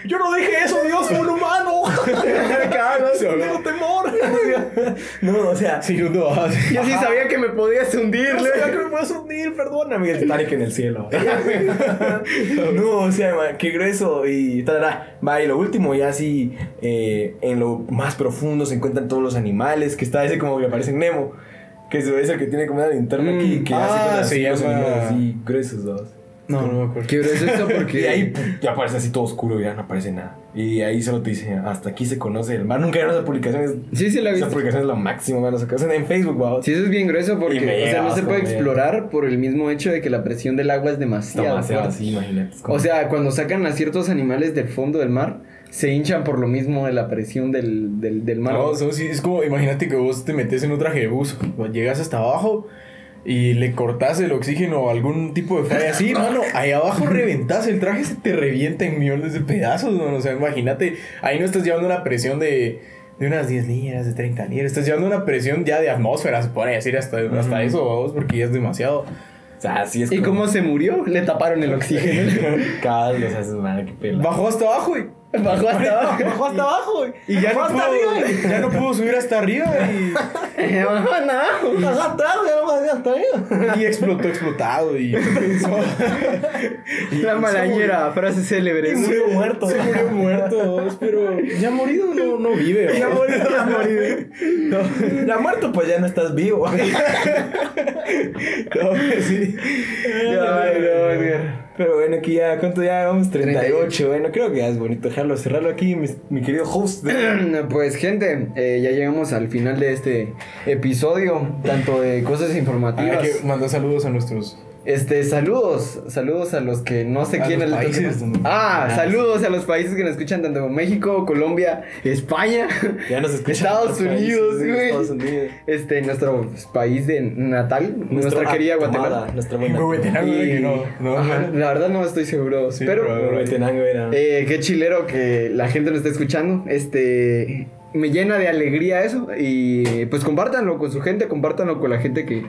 Yo no dije eso, Dios, fue un humano. Tengo temor. No, o sea, Sí, no, ah, sí. Yo sí sabía que me podías hundir, no güey. sabía que me puedes hundir, perdóname. El Titanic en el cielo. no, o sea, man, qué grueso. Y tarara. Va, y lo último, ya así, eh, en lo más profundo se encuentran todos los animales. Que está ese como que aparece en Nemo. Que es el que tiene como una linterna Mm. aquí. Que Ah, hace con se llama- así gruesos, dos. No, no me acuerdo. Qué grueso esto porque. Y ahí ya aparece así todo oscuro ya no aparece nada. Y ahí solo te dice, hasta aquí se conoce el mar. Nunca vieron esa publicación. es- Sí, sí la he Esa publicación es lo máximo, mano. Se hacen en Facebook, wow. Sí, eso es bien grueso porque, me o sea, no se puede me explorar por el mismo hecho de que la presión del agua es demasiado. demasiado fuerte. así, imagínate. O sea, cuando sacan a ciertos animales del fondo del mar, se hinchan por lo mismo de la presión del, del, del mar. No, so- sí, es como, imagínate que vos te metes en un traje de buzo, llegas hasta abajo y le cortas el oxígeno o algún tipo de falla así, no, no, ahí abajo reventas, el traje se te revienta en millones de pedazos, ¿no? o sea, imagínate, ahí no estás llevando una presión de, de unas 10 libras, de 30 libras, estás llevando una presión ya de atmósfera, se puede decir hasta, hasta eso, vamos, porque ya es demasiado. O sea, así es ¿Y como- cómo se murió? Le taparon el oxígeno. Cada vez los haces, man, qué pela. Bajó hasta abajo y... Bajó hasta abajo. Bajó hasta abajo, güey. Y ya no, pudo, arriba. ya no pudo subir hasta arriba y, Bajó hasta abajo. Bajó hasta abajo, ya no más hasta arriba. y explotó explotado y... La malañera, frase célebre. Y murió muerto. Se murió muerto, pero ya morido no, no vive. Ya ¿o? murió, ya murió. Ya muerto, pues ya no estás vivo. No, sí. Ay, no. Pero bueno, aquí ya, ¿cuánto ya vamos? 38. Bueno, creo que ya es bonito dejarlo, cerrarlo aquí, mi, mi querido host. Pues gente, eh, ya llegamos al final de este episodio, tanto de cosas Hay informativas. que mandar saludos a nuestros. Este, saludos, saludos a los que no sé A quién los países Ah, Ah, saludos a los países que nos escuchan tanto México, Colombia, España, Ya nos escuchan. Estados Unidos, güey. Estados Unidos. este, nuestro país de natal, nuestra querida Guatemala. Nuestra buena. Y- no, no. Ajá, la verdad no estoy seguro, Sí, pero pero- Huehuetenango era. eh, qué chilero que la gente nos esté escuchando. Este me llena de alegría eso. Y pues compártanlo con su gente, compártanlo con la gente que,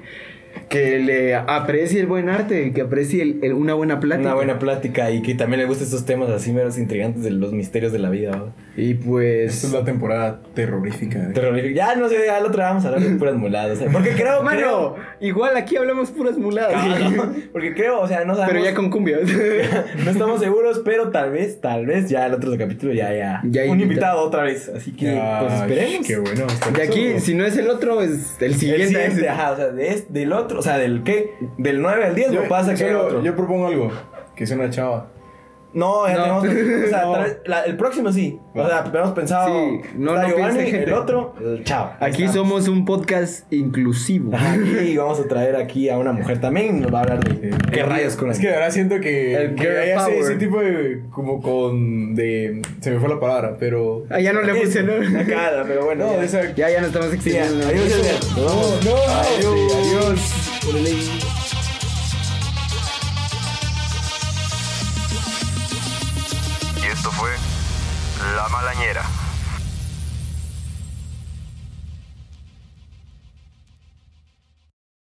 que le aprecie el buen arte, que aprecie el- el- una buena plática. Una buena plática y que también le gusten estos temas así meros intrigantes de los misterios de la vida. Y pues. Esta es la temporada terrorífica. Terrorífico. Ya no sé, ya el otro vamos a hablar de puras muladas. ¿eh? Porque creo, Mano, creo. igual aquí hablamos puras muladas. Porque creo, o sea, no sabemos. Pero ya con cumbia. No estamos seguros, pero tal vez, tal vez ya el otro capítulo ya, ya. Ya un invita- invitado otra vez. Así que, pues esperemos. Qué bueno. De aquí, eso. si no es el otro, es el El siguiente. siguiente, es- ajá, o sea, de este- del otro, o sea, del qué, del 9 al 10 Yo, no pasa que yo propongo algo. Que sea una chava. No, ya No. tenemos. O sea, No. tal vez- la- el próximo sí. O sea, habíamos pensado. Sí, no, no Giovanni, piense, gente. el otro, el chavo. Aquí somos un podcast inclusivo. Ajá, y vamos a traer aquí a una mujer también y nos va a hablar de qué rayos con Es que de verdad siento que, El que hay ese, ese tipo de. Como con. de. Se me fue la palabra, pero. Ah, ya no le puse, ¿no? Acá, pero bueno. No, ya. de esa. Ya, ya nos estamos Sí, extendiendo. Adiós. Nos No, vamos. no, Adiós. sí, adiós. La Malañera.